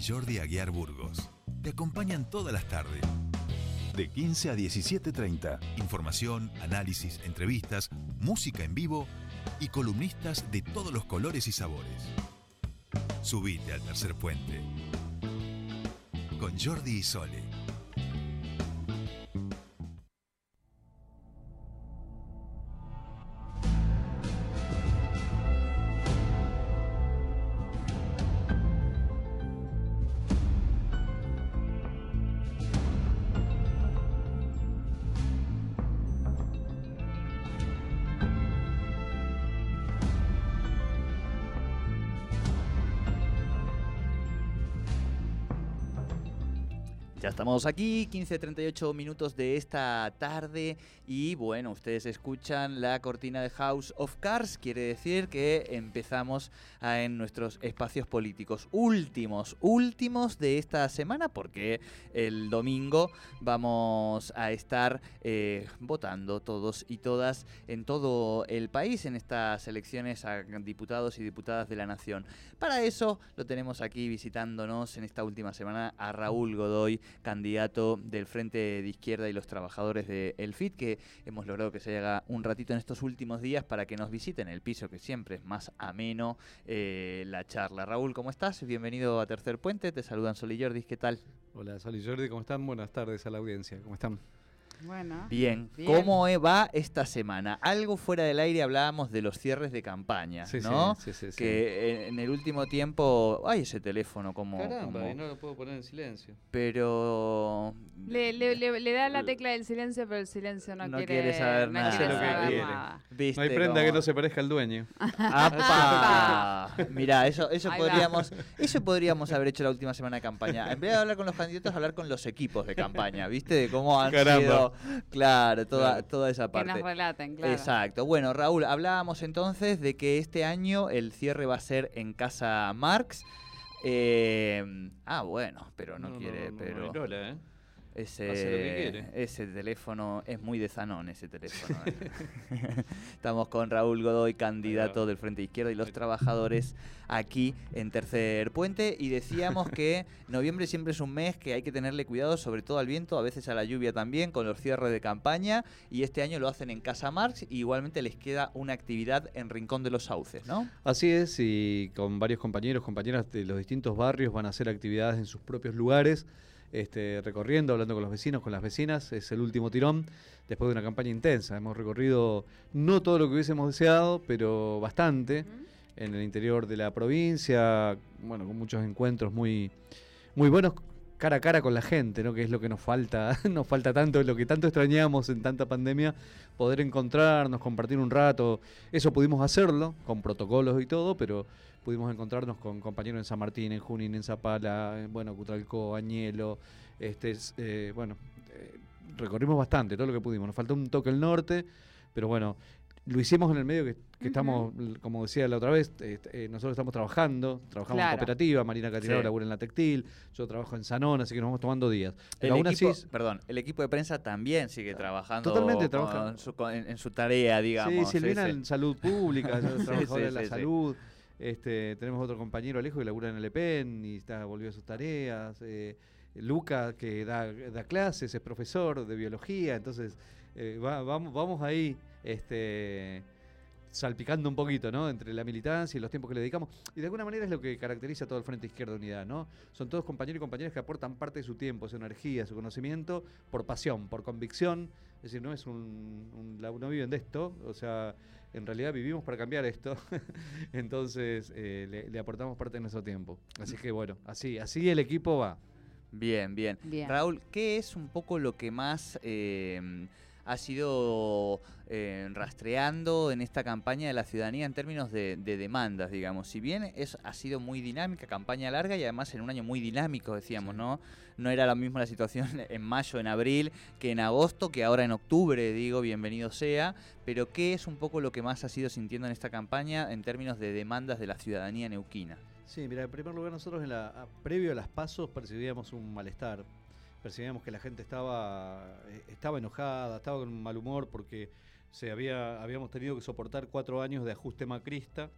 Jordi Aguiar Burgos. Te acompañan todas las tardes. De 15 a 17.30. Información, análisis, entrevistas, música en vivo y columnistas de todos los colores y sabores. Subite al tercer puente. Con Jordi y Sole. Estamos aquí, 15.38 minutos de esta tarde y bueno, ustedes escuchan la cortina de House of Cards, quiere decir que empezamos en nuestros espacios políticos últimos, últimos de esta semana porque el domingo vamos a estar eh, votando todos y todas en todo el país en estas elecciones a diputados y diputadas de la nación. Para eso lo tenemos aquí visitándonos en esta última semana a Raúl Godoy, candidato del Frente de Izquierda y los trabajadores de El FIT, que hemos logrado que se haga un ratito en estos últimos días para que nos visiten el piso, que siempre es más ameno eh, la charla. Raúl, ¿cómo estás? Bienvenido a Tercer Puente, te saludan Sol y Jordi, ¿qué tal? Hola Sol y Jordi, ¿cómo están? Buenas tardes a la audiencia, ¿cómo están? Bueno. Bien. ¿Cómo va esta semana? Algo fuera del aire hablábamos de los cierres de campaña, ¿no? Sí, sí, sí, que en, el último tiempo. Ay, ese teléfono, como. Caramba, y no lo puedo poner en silencio. Pero. Le, le, da la tecla del silencio, pero el silencio no, quiere, quiere saber no nada. Quiere saber nada. no hay prenda que no se parezca al dueño. ¡Apa! Mirá, eso, eso podríamos, eso podríamos haber hecho la última semana de campaña. En vez de hablar con los candidatos, hablar con los equipos de campaña, ¿viste? De cómo han sido claro, toda, toda esa parte. Que nos relaten, claro. Exacto. Bueno, Raúl, hablábamos entonces de que este año el cierre va a ser en Casa Marx. Eh, ah, bueno, pero no, quiere, pero... ¿eh? Ese, ese teléfono es muy de Zanón, ese teléfono. ¿eh? Estamos con Raúl Godoy, candidato del Frente Izquierda y los trabajadores aquí en Tercer Puente. Y decíamos que noviembre siempre es un mes que hay que tenerle cuidado, sobre todo al viento, a veces a la lluvia también, con los cierres de campaña. Y este año lo hacen en Casa Marx y igualmente les queda una actividad en Rincón de los Sauces, ¿no? Así es, y con varios compañeros, compañeras de los distintos barrios van a hacer actividades en sus propios lugares este, recorriendo, hablando con los vecinos, con las vecinas. Es el último tirón después de una campaña intensa. Hemos recorrido no todo lo que hubiésemos deseado, pero bastante en el interior de la provincia, bueno, con muchos encuentros muy, muy buenos cara a cara con la gente, ¿no? Que es lo que nos falta, nos falta tanto, lo que tanto extrañamos en tanta pandemia, poder encontrarnos, compartir un rato. Eso pudimos hacerlo, con protocolos y todo, pero pudimos encontrarnos con compañeros en San Martín, en Junín, en Zapala, en, bueno, Cutralcó, Añelo, este, eh, bueno, eh, recorrimos bastante, todo lo que pudimos. Nos faltó un toque el norte, pero bueno, lo hicimos en el medio que, estamos, como decía la otra vez, eh, nosotros estamos trabajando, trabajamos en cooperativa, Marina Catirado labura en la textil, yo trabajo en Sanón, así que nos vamos tomando días. Pero el equipo, perdón, el equipo de prensa también sigue trabajando totalmente en, su tarea, digamos. Sí, Silvina en salud pública, yo trabajo en la salud. Este, tenemos otro compañero Alejo que labura en el EPEN y está, volvió a sus tareas. Eh, Luca, que da, da, clases, es profesor de biología, entonces eh, vamos, vamos ahí este, salpicando un poquito, ¿no? Entre la militancia y los tiempos que le dedicamos. Y de alguna manera es lo que caracteriza a todo el Frente Izquierda Unidad, ¿no? Son todos compañeros y compañeras que aportan parte de su tiempo, su energía, su conocimiento, por pasión, por convicción. Es decir, no es un, no viven de esto, o sea, en realidad vivimos para cambiar esto. Entonces eh, le, aportamos parte de nuestro tiempo. Así que bueno, así, así el equipo va. Bien, bien, Raúl, ¿qué es un poco lo que más eh, ha sido eh, rastreando en esta campaña de la ciudadanía en términos de, demandas, digamos. Si bien es, ha sido muy dinámica, campaña larga y además en un año muy dinámico, decíamos, ¿no? No era la misma la situación en mayo, en abril, que en agosto, que ahora en octubre, digo, bienvenido sea. Pero ¿qué es un poco lo que más ha sido sintiendo en esta campaña en términos de demandas de la ciudadanía neuquina? Sí, mira, en primer lugar nosotros en la, previo a las pasos percibíamos un malestar percibíamos que la gente estaba, eh, estaba enojada, estaba con mal humor porque se había, habíamos tenido que soportar cuatro años de ajuste macrista.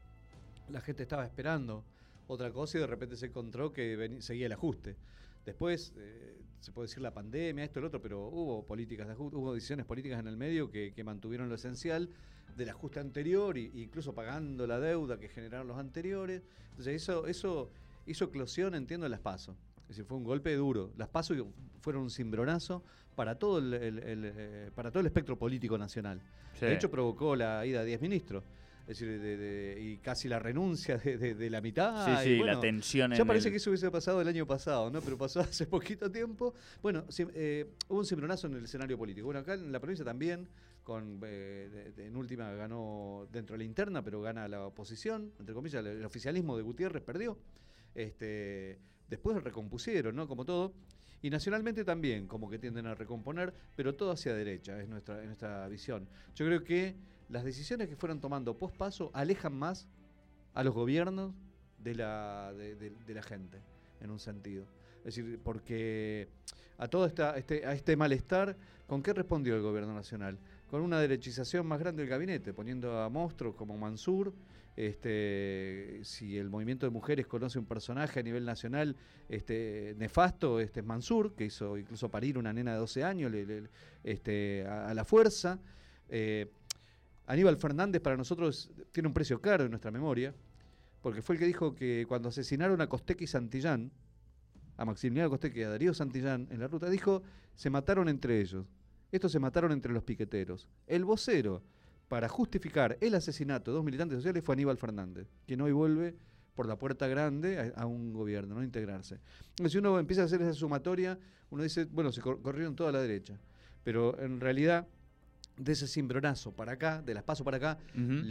La gente estaba esperando otra cosa y de repente se encontró que seguía el ajuste. Después, eh, se puede decir la pandemia, esto, el otro, pero hubo políticas de ajuste, hubo decisiones políticas en el medio que, mantuvieron lo esencial del ajuste anterior, e incluso pagando la deuda que generaron los anteriores. Entonces, eso, eso hizo eclosión, entiendo, en las PASO. Es decir, fue un golpe duro. Las PASO fueron un cimbronazo para todo el, el- el, eh, para todo el espectro político nacional. Sí. De hecho, provocó la ida de 10 ministros. Es decir, de- de- y casi la renuncia de, la mitad. Sí, y sí, la bueno, tensión ya en parece el- que eso hubiese pasado el año pasado, ¿no? Pero pasó hace poquito tiempo. Bueno, eh, hubo un cimbronazo en el escenario político. Bueno, acá en la provincia también, con eh, en última ganó dentro de la interna, pero gana la oposición, entre comillas, el, el oficialismo de Gutiérrez perdió. Este, después recompusieron, ¿no? Como todo. Y nacionalmente también, como que tienden a recomponer, pero todo hacia derecha, es nuestra, es nuestra visión. Yo creo que las decisiones que fueron tomando post paso alejan más a los gobiernos de la, de la gente, en un sentido. Es decir, porque a todo esta, este, a este malestar, ¿con qué respondió el gobierno nacional? Con una derechización más grande del gabinete, poniendo a monstruos como Mansur. Este, si el movimiento de mujeres conoce un personaje a nivel nacional este, nefasto, este es Mansur, que hizo incluso parir una nena de 12 años este, a, la fuerza. Eh, Aníbal Fernández para nosotros tiene un precio caro en nuestra memoria, porque fue el que dijo que cuando asesinaron a Costequi y Santillán, a Maximiliano Costequi y a Darío Santillán en la ruta, dijo, se mataron entre ellos. Estos se mataron entre los piqueteros. El vocero para justificar el asesinato de dos militantes sociales fue Aníbal Fernández, quien hoy vuelve por la puerta grande a, a un gobierno, no a integrarse. Entonces, si uno empieza a hacer esa sumatoria, uno dice, bueno, se cor- corrieron toda la derecha. Pero en realidad, de ese cimbronazo para acá, de las pasos para acá,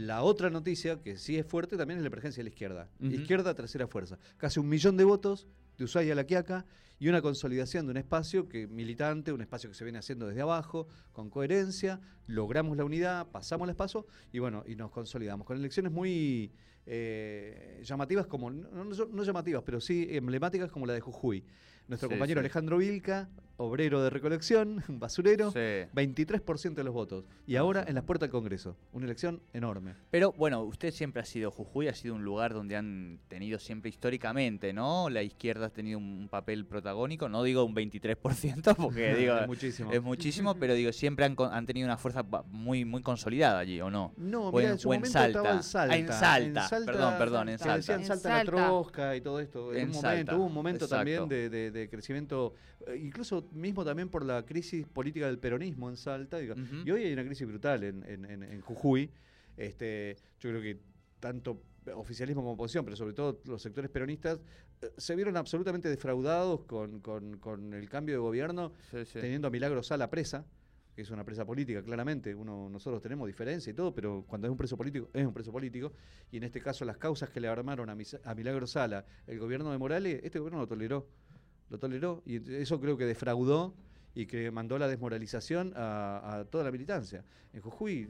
la otra noticia, que sí es fuerte, también es la emergencia de la izquierda. Izquierda, tercera fuerza. Casi un millón de votos de Ushuaia a La Quiaca y una consolidación de un espacio que militante, un espacio que se viene haciendo desde abajo, con coherencia. Logramos la unidad, pasamos el espacio y bueno, y nos consolidamos. Con elecciones muy eh, llamativas, como no, no- no llamativas, pero sí emblemáticas como la de Jujuy. Nuestro Sí, compañero sí. Alejandro Vilca, obrero de recolección, basurero, Sí. 23% de los votos. Y ahora en las puertas del Congreso. Una elección enorme. Pero bueno, usted siempre ha sido Jujuy, ha sido un lugar donde han tenido siempre históricamente, ¿no? La izquierda ha tenido un papel protagónico, no digo un 23%, porque digo, Es muchísimo. es muchísimo, pero digo, siempre han, con- han tenido una fuerza muy, muy consolidada allí, ¿o no? No, O mira, en- en su o en momento Salta. estaba en Salta. Ah, en Salta. Perdón, perdón, en Salta. decían En Salta la Salta. Trosca y todo esto. En, En un Salta, momento, hubo un momento exacto. también de, de- de crecimiento, eh, mismo también por la crisis política del peronismo en Salta. digo. Y hoy hay una crisis brutal en, en- en- en Jujuy. Este, yo creo que tanto oficialismo como oposición, pero sobre todo los sectores peronistas, eh, se vieron absolutamente defraudados con, con- con el cambio de gobierno Sí, sí. teniendo a Milagro Sala presa, que es una presa política, claramente. Uno, nosotros tenemos diferencia y todo, pero cuando es un preso político, es un preso político. Y en este caso, las causas que le armaron a, Misa- a Milagro Sala, el gobierno de Morales, este gobierno lo toleró. Lo toleró. Y eso creo que defraudó y que mandó la desmoralización a, a toda la militancia. En Jujuy,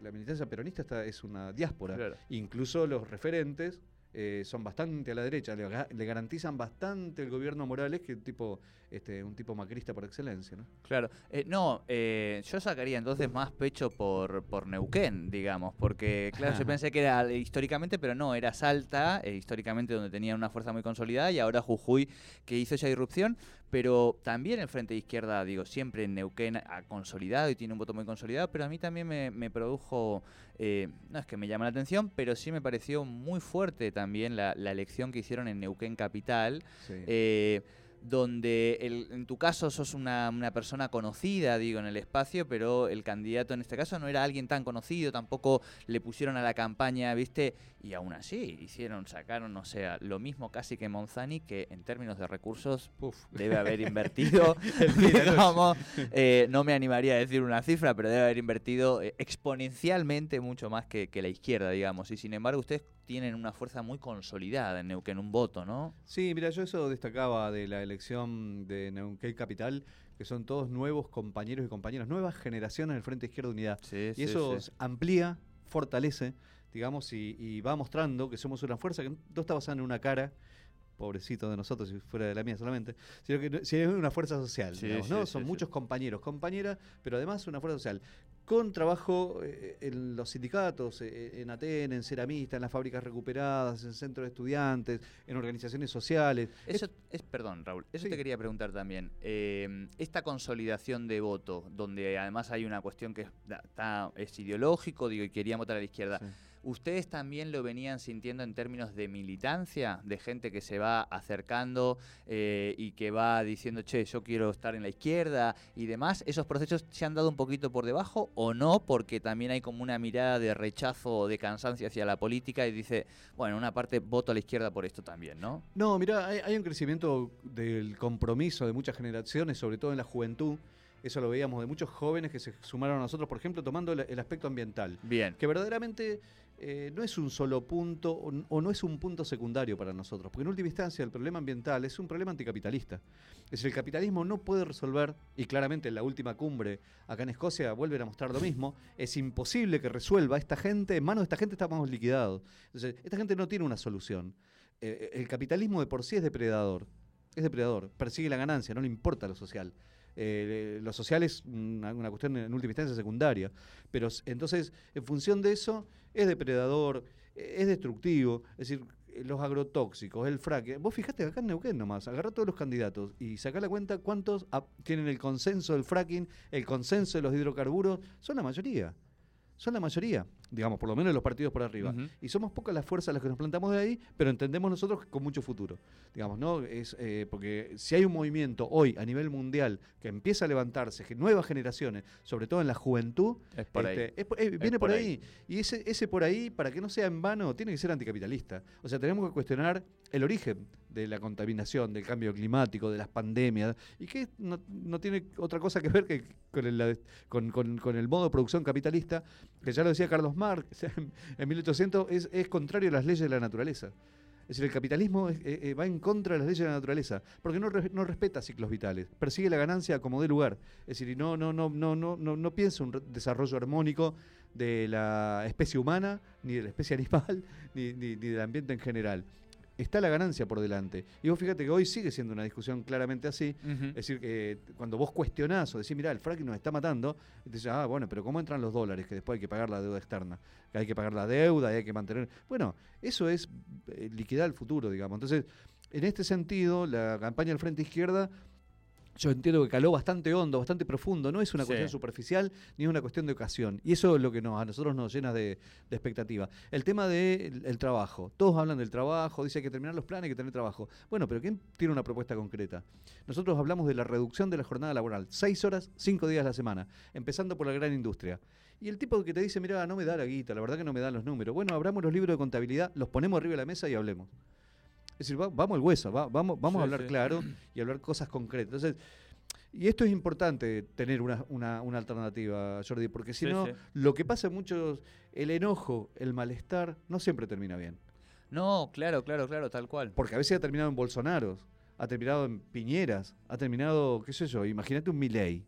la militancia peronista está, es una diáspora. Claro. Incluso los referentes eh, son bastante a la derecha, le, le garantizan bastante el gobierno Morales, que tipo, este, un tipo macrista por excelencia. ¿no? Claro, Eh, no, eh, yo sacaría entonces más pecho por, por Neuquén, digamos, porque claro, yo pensé que era históricamente, pero no, era Salta, eh, históricamente donde tenían una fuerza muy consolidada, y ahora Jujuy que hizo esa irrupción, pero también el Frente de Izquierda, digo, siempre en Neuquén ha consolidado y tiene un voto muy consolidado, pero a mí también me, me produjo, eh, no es que me llama la atención, pero sí me pareció muy fuerte también la, la elección que hicieron en Neuquén Capital, Sí. Donde el- en tu caso sos una, una persona conocida, digo, en el espacio, pero el candidato en este caso no era alguien tan conocido, tampoco le pusieron a la campaña, ¿viste? Y aún así hicieron, sacaron, o sea, lo mismo casi que Monzani, que en términos de recursos Puf. debe haber invertido, digamos, eh, no me animaría a decir una cifra, pero debe haber invertido eh, exponencialmente mucho más que, que la izquierda, digamos. Y sin embargo, ustedes tienen una fuerza muy consolidada en Neuquén, un voto, ¿no? Sí, mira, yo eso destacaba de la elección de Neuquén Capital, que son todos nuevos compañeros y compañeras, nuevas generaciones del Frente Izquierda Unidad. Sí, Y eso amplía, fortalece, digamos, y, y va mostrando que somos una fuerza que no está basada en una cara pobrecito de nosotros si fuera de la mía solamente, sino que si es una fuerza social, Sí, digamos, ¿no? sí, Son sí. muchos compañeros, compañeras, pero además una fuerza social. Con trabajo eh, en los sindicatos, eh, en Aten, en Ceramista, en las fábricas recuperadas, en centros de estudiantes, en organizaciones sociales. Eso es, perdón, Raúl, eso te quería preguntar también. Eh, esta consolidación de voto, donde además hay una cuestión que está- es ideológico, digo, y querían votar a la izquierda. ¿Ustedes también lo venían sintiendo en términos de militancia, de gente que se va acercando eh, y que va diciendo, che, yo quiero estar en la izquierda y demás? ¿Esos procesos se han dado un poquito por debajo o no? Porque también hay como una mirada de rechazo o de cansancio hacia la política y dice, bueno, una parte voto a la izquierda por esto también, ¿no? No, mira, hay, hay un crecimiento del compromiso de muchas generaciones, sobre todo en la juventud. Eso lo veíamos de muchos jóvenes que se sumaron a nosotros, por ejemplo, tomando el, el aspecto ambiental. Bien. Que verdaderamente eh, no es un solo punto o, no es un punto secundario para nosotros. Porque en última instancia el problema ambiental es un problema anticapitalista. Es decir, el capitalismo no puede resolver, y claramente en la última cumbre acá en Escocia vuelven a mostrar lo mismo, es imposible que resuelva esta gente, en manos de esta gente estamos liquidados. Entonces, esta gente no tiene una solución. Eh, el capitalismo de por sí es depredador. Es depredador, persigue la ganancia, no le importa lo social. Eh, lo social es una, cuestión en última instancia secundaria. Pero entonces, en función de eso, es depredador, eh, es destructivo. Es decir, eh, los agrotóxicos, el fracking. Vos fijate acá en Neuquén nomás, agarrá todos los candidatos y sacá la cuenta cuántos tienen el consenso del fracking, el consenso de los hidrocarburos. Son la mayoría. Son la mayoría, digamos, por lo menos los partidos por arriba. Y somos pocas las fuerzas las que nos plantamos de ahí, pero entendemos nosotros con mucho futuro. Digamos, ¿no? Es, eh, porque si hay un movimiento hoy a nivel mundial que empieza a levantarse, que nuevas generaciones, sobre todo en la juventud, Es por ahí. este, es eh, viene por por ahí. ahí. Y ese, ese por ahí, para que no sea en vano, tiene que ser anticapitalista. O sea, tenemos que cuestionar el origen de la contaminación, del cambio climático, de las pandemias, y que no, no tiene otra cosa que ver que con el, con, con- con el modo de producción capitalista, que ya lo decía Carlos Marx en, en 1800, es, es contrario a las leyes de la naturaleza. Es decir, el capitalismo es- eh, eh, va en contra de las leyes de la naturaleza, porque no, re- no respeta ciclos vitales, persigue la ganancia como dé lugar. Es decir, no, no, no, no, no, no, no piensa un desarrollo armónico de la especie humana, ni de la especie animal, ni, ni- ni del ambiente en general. Está la ganancia por delante. Y vos fíjate que hoy sigue siendo una discusión claramente así. Es decir, que cuando vos cuestionás o decís, mirá, el fracking nos está matando, y te dicen, ah, bueno, pero ¿cómo entran los dólares? Que después hay que pagar la deuda externa, que hay que pagar la deuda y hay que mantener. Bueno, eso es eh, liquidar el futuro, digamos. Entonces, en este sentido, la campaña del Frente Izquierda. Yo entiendo que caló bastante hondo, bastante profundo. No es una Sí. cuestión superficial ni es una cuestión de ocasión. Y eso es lo que nos, a nosotros nos llena de, de expectativa. El tema del el trabajo. Todos hablan del trabajo, dice hay que terminar los planes, hay que tener trabajo. Bueno, pero ¿quién tiene una propuesta concreta? Nosotros hablamos de la reducción de la jornada laboral. Seis horas, cinco días a la semana. Empezando por la gran industria. Y el tipo que te dice, mira, no me da la guita, la verdad que no me dan los números. Bueno, abramos los libros de contabilidad, los ponemos arriba de la mesa y hablemos. Es decir, va- vamos al hueso, va- vamos, vamos a hablar sí. claro y hablar cosas concretas. Entonces, y esto es importante tener una, una- una alternativa, Jordi, porque si Sí, no, lo que pasa en muchos, el enojo, el malestar, no siempre termina bien. No, claro, claro, claro, tal cual. Porque a veces ha terminado en Bolsonaros, ha terminado en Piñeras, ha terminado, qué sé yo, imagínate un Milei.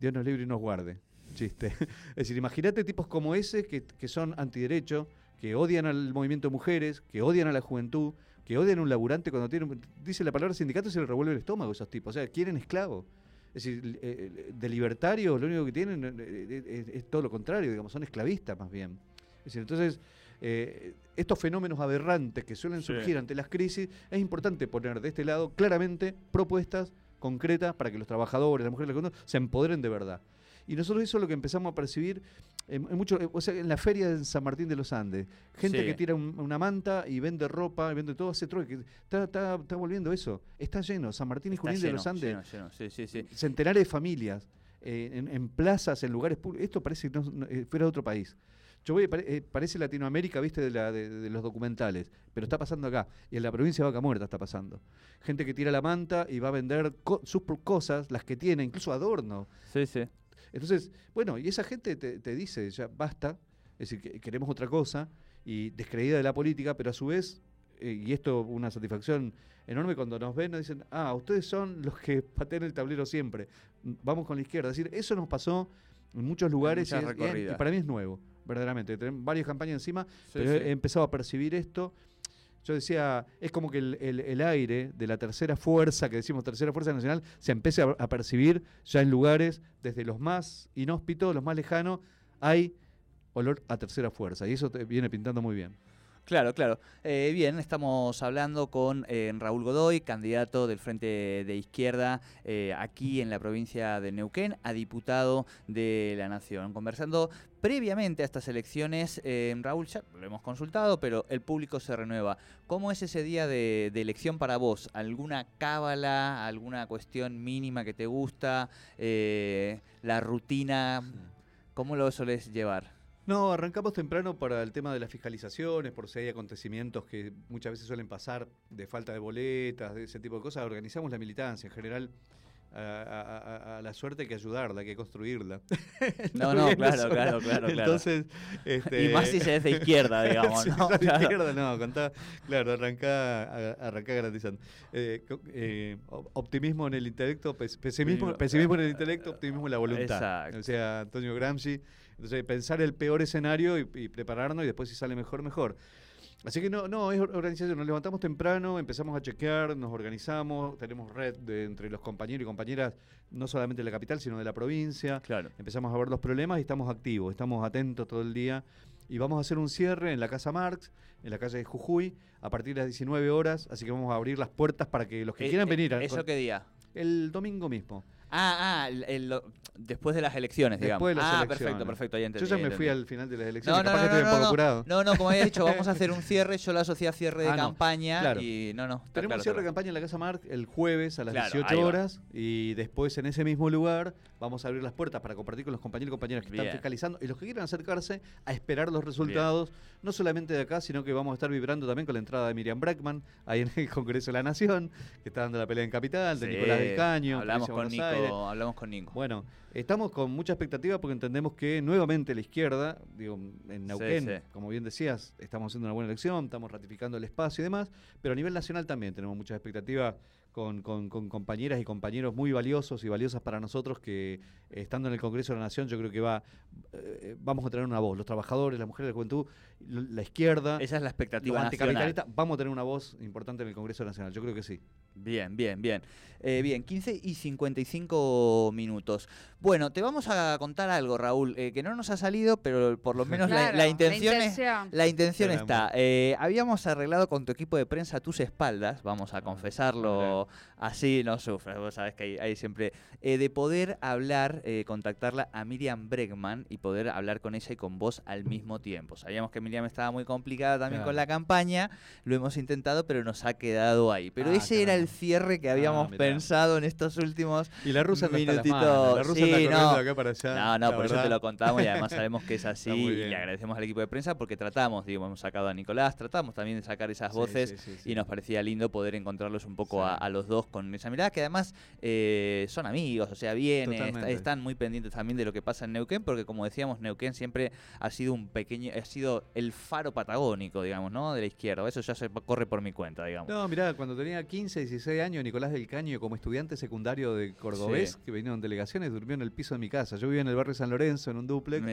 Dios nos libre y nos guarde. Chiste. Es decir, imagínate tipos como ese que, que son antiderecho, que odian al movimiento de mujeres, que odian a la juventud, que odian a un laburante cuando tiene, dice la palabra sindicato y se le revuelve el estómago a esos tipos. O sea, quieren esclavos. Es decir, eh, de libertarios lo único que tienen eh, eh, es, todo lo contrario, digamos, son esclavistas más bien. Es decir, entonces, eh, estos fenómenos aberrantes que suelen Sí. surgir ante las crisis, es importante poner de este lado claramente propuestas concretas para que los trabajadores, las mujeres, la juventud, se empoderen de verdad. Y nosotros eso es lo que empezamos a percibir en, en mucho, eh, o sea, en la feria de San Martín de los Andes. Gente Sí. que tira un- una manta y vende ropa, y vende todo, hace trueque. Está, está, está volviendo eso. Está lleno. San Martín y Está Junín de los Andes. lleno, lleno, Sí, sí, sí. Centenares de familias eh, en, en plazas, en lugares públicos. Esto parece que no- no, eh, fuera de otro país. Yo voy, pare- eh, parece Latinoamérica, viste, de, la- de- de los documentales, pero está pasando acá. Y en la provincia de Vaca Muerta está pasando. Gente que tira la manta y va a vender co- sus cosas, las que tiene, incluso adornos. Sí, sí. Entonces, bueno, y esa gente te, te dice, ya basta, es decir, que queremos otra cosa, y descreída de la política, pero a su vez, eh, y esto una satisfacción enorme cuando nos ven, nos dicen, ah, ustedes son los que patean el tablero siempre, vamos con la izquierda. Es decir, eso nos pasó en muchos lugares y, para mí es nuevo, verdaderamente. Tenemos varias campañas encima, Sí, pero sí. he empezado a percibir esto. Yo decía, es como que el, el- aire de la tercera fuerza, que decimos tercera fuerza nacional, se empiece a, a percibir ya en lugares, desde los más inhóspitos, los más lejanos, hay olor a tercera fuerza. Y eso te viene pintando muy bien. Claro, claro. Eh, bien, estamos hablando con eh, Raúl Godoy, candidato del Frente de Izquierda eh, aquí en la provincia de Neuquén a diputado de la Nación. Conversando previamente a estas elecciones, eh, Raúl, ya lo hemos consultado, pero el público se renueva. ¿Cómo es ese día de, de elección para vos? ¿Alguna cábala, alguna cuestión mínima que te gusta? Eh, ¿La rutina? ¿Cómo lo solés llevar? No, arrancamos temprano para el tema de las fiscalizaciones, por si hay acontecimientos que muchas veces suelen pasar de falta de boletas, de ese tipo de cosas. Organizamos la militancia en general. A, a- a- a la suerte hay que ayudarla, hay que construirla. No, no, claro, claro, claro, claro. Entonces, este, Y más si se es de izquierda, digamos, si ¿no? de Claro. izquierda, no, contá, claro, arrancá, arrancá garantizando. Eh, eh, op- optimismo en el intelecto, pes- pesimismo, pesimismo en el intelecto, optimismo en la voluntad. Exacto. O sea, Antonio Gramsci. Entonces, pensar el peor escenario y, y prepararnos y después si sale mejor, mejor. Así que no, no, es or- organización. Nos levantamos temprano, empezamos a chequear, nos organizamos, tenemos red de, entre los compañeros y compañeras, no solamente de la capital, sino de la provincia. Claro. Empezamos a ver los problemas y estamos activos, estamos atentos todo el día. Y vamos a hacer un cierre en la Casa Marx, en la calle de Jujuy, a partir de las 19 horas. Así que vamos a abrir las puertas para que los que Eh, quieran eh, venir. ¿Eso qué día? El domingo mismo. Ah, ah, el- el- lo- después de las elecciones, digamos. Después de las ah, elecciones. perfecto, perfecto, ahí entendí. Yo ya me entendí. fui al final de las elecciones. no, capaz no, que estoy no, no, no, no, como había dicho, vamos a hacer un cierre, yo lo asocié a cierre de Ah, campaña Claro. y no, no. Tenemos claro, cierre de campaña en la Casa Marc el jueves a las Claro, 18 ahí va. horas y después en ese mismo lugar vamos a abrir las puertas para compartir con los compañeros y compañeras que Bien. están fiscalizando y los que quieran acercarse a esperar los resultados, no solamente de acá, sino que vamos a estar vibrando también con la entrada de Miriam Brackman ahí en el Congreso de la Nación, que está dando la pelea en Capital, de Sí, Nicolás del Caño, Hablamos con Nico, hablamos con Nico. Bueno, estamos con mucha expectativa porque entendemos que nuevamente la izquierda, digo, en Neuquén, sí. como bien decías, estamos haciendo una buena elección, estamos ratificando el espacio y demás, pero a nivel nacional también tenemos muchas expectativas con, con- con compañeras y compañeros muy valiosos y valiosas para nosotros que eh, estando en el Congreso de la Nación yo creo que va eh, vamos a tener una voz, los trabajadores, las mujeres de la juventud, la izquierda, Esa es la los expectativa nacional. anticapitalistas, vamos a tener una voz importante en el Congreso Nacional, yo creo que sí. Bien, bien, bien. Eh, bien, 15 y 55 minutos. Bueno, te vamos a contar algo, Raúl, eh, que no nos ha salido, pero por lo menos la- intención es... La intención está. Eh, habíamos arreglado con tu equipo de prensa a tus espaldas, vamos a Ah, confesarlo así, no sufras, vos sabés que hay, hay siempre, eh, de poder hablar, eh, contactarla a Miriam Bregman y poder hablar con ella y con vos al mismo tiempo. Sabíamos que Miriam estaba muy complicada también Claro. con la campaña, lo hemos intentado, pero nos ha quedado ahí. Pero Ah, ese era el cierre que habíamos mirá. pensado en estos últimos Y la rusa no está a las Minutito, manos, la rusa sí, corriendo no. acá para allá. no, no, por eso te verdad. lo contamos y además sabemos que es así Está y le agradecemos al equipo de prensa porque tratamos, digo, hemos sacado a Nicolás, tratamos también de sacar esas voces sí, sí, y nos parecía lindo poder encontrarlos un poco a, a los dos con esa mirada que además eh, son amigos, o sea, vienen, est- Totalmente. están muy pendientes también de lo que pasa en Neuquén porque como decíamos, Neuquén siempre ha sido un pequeño, ha sido el faro patagónico, digamos, ¿no? De la izquierda, eso ya se corre por mi cuenta, digamos. No, mirá, cuando tenía 15, 16 años, Nicolás del Caño, como estudiante secundario de Cordobés, Sí. que vinieron delegaciones, durmió en el piso de mi casa. Yo vivía en el barrio San Lorenzo, en un duplex,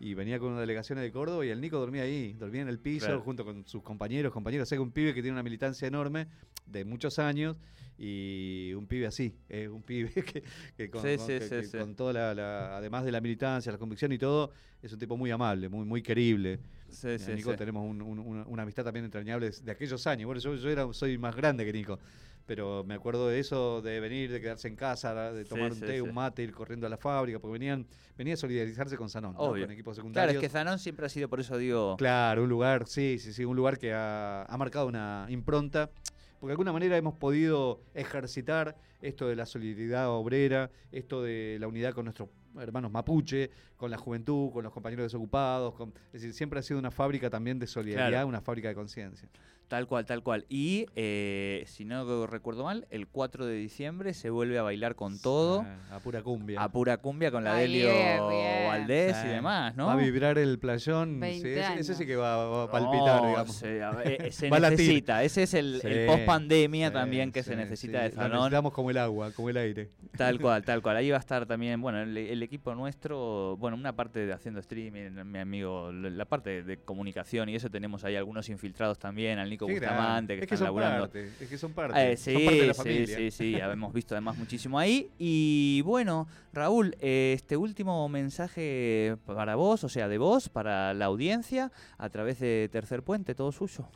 y venía con una delegación de Córdoba, y el Nico dormía ahí, dormía en el piso, Claro. junto con sus compañeros, compañeros. O sea, un pibe que tiene una militancia enorme, de muchos años, y un pibe así, eh, un pibe que, que con, Sí, con- sí, que- sí, que sí. con toda la, la- además de la militancia, la convicción y todo, es un tipo muy amable, muy, muy querible. sí, Nico tenemos un- un- una, una amistad también entrañable de aquellos años. Bueno, yo, yo era, soy más grande que Nico, pero me acuerdo de eso, de venir, de quedarse en casa, de tomar un té, un mate, ir corriendo a la fábrica, porque venían, venía a solidarizarse con Sanón, con equipos Claro, secundarios. es que Zanón siempre ha sido, por eso digo, Claro, un lugar, sí, sí, sí, un lugar que ha, ha marcado una impronta, porque de alguna manera hemos podido ejercitar esto de la solidaridad obrera, esto de la unidad con nuestros hermanos mapuche, con la juventud, con los compañeros desocupados, con, es decir, siempre ha sido una fábrica también de solidaridad, Claro. una fábrica de conciencia. Tal cual, tal cual. Y eh, si no recuerdo mal, el 4 de diciembre se vuelve a bailar con todo, a pura cumbia. a pura cumbia con la Ay, Delio bien. Valdés Sí. y demás, ¿no? Va a vibrar el playón, 20 sí, ese, sí que va, va a palpitar, No, digamos. Se, a ver, eh, se necesita, ese es el, el post pandemia sí, también que sí, se necesita sí. de Lo Zanón. necesitamos como el agua, como el aire. Tal cual, tal cual. Ahí va a estar también, bueno, el, equipo nuestro, bueno, una parte de haciendo streaming, mi amigo, la parte de comunicación y eso tenemos ahí algunos infiltrados también, al Nico Qué. Bustamante que es que están son laburando. parte, es que son parte. Eh, son sí, parte de la sí, familia. sí, sí, hemos visto además muchísimo ahí. Y bueno, Raúl, eh, este último mensaje para vos, o sea, de vos, para la audiencia, a través de Tercer Puente, todo suyo.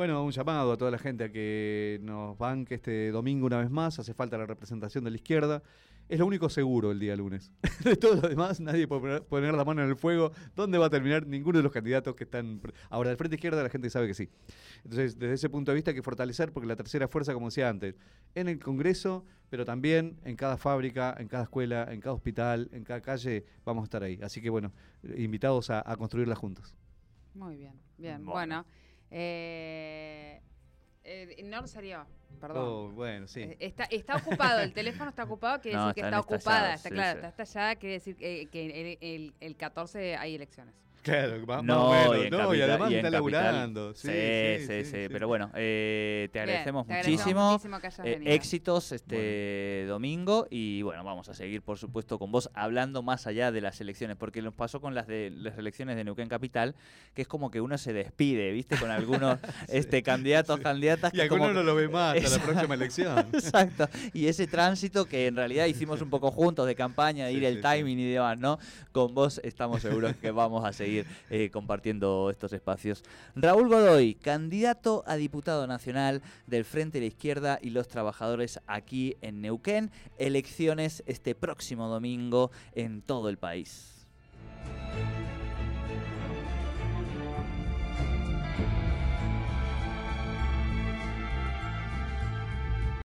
Bueno, un llamado a toda la gente a que nos banque este domingo una vez más. Hace falta la representación de la izquierda. Es lo único seguro el día lunes. De todo lo demás, nadie puede poner, la mano en el fuego. ¿Dónde va a terminar ninguno de los candidatos que están... pre- Ahora, del frente izquierda la gente sabe que sí. Entonces, desde ese punto de vista hay que fortalecer, porque la tercera fuerza, como decía antes, en el Congreso, pero también en cada fábrica, en cada escuela, en cada hospital, en cada calle, vamos a estar ahí. Así que, bueno, invitados a, a construirla juntos. Muy bien, bien. Bueno. Bueno, eh, eh, Nor salió, perdón. Oh, bueno, sí. Eh, Está, está ocupado, el teléfono está ocupado, quiere No, decir que está ocupada, está sí, claro, sí. está estallada, quiere decir que, que el, el- el 14 hay elecciones. Claro, más, No, más o y menos, no, y capital- además y en está capital. laburando. Sí, sí, sí, Pero bueno, eh, te Bien, agradecemos te agradecemos muchísimo. muchísimo que hayas Eh, éxitos este domingo y bueno, vamos a seguir por supuesto con vos hablando más allá de las elecciones, porque nos pasó con las de las elecciones de Neuquén Capital, que es como que uno se despide, ¿viste? Con algunos este candidatos, candidatas Y que alguno como no lo ve más hasta la próxima elección. Exacto. Y ese tránsito que en realidad hicimos un poco juntos de campaña, de Sí, ir el sí, sí. timing y demás, ¿no? Con vos estamos seguros que vamos a eh, compartiendo estos espacios. Raúl Godoy, candidato a diputado nacional del Frente de Izquierda y los Trabajadores aquí en Neuquén. Elecciones este próximo domingo en todo el país.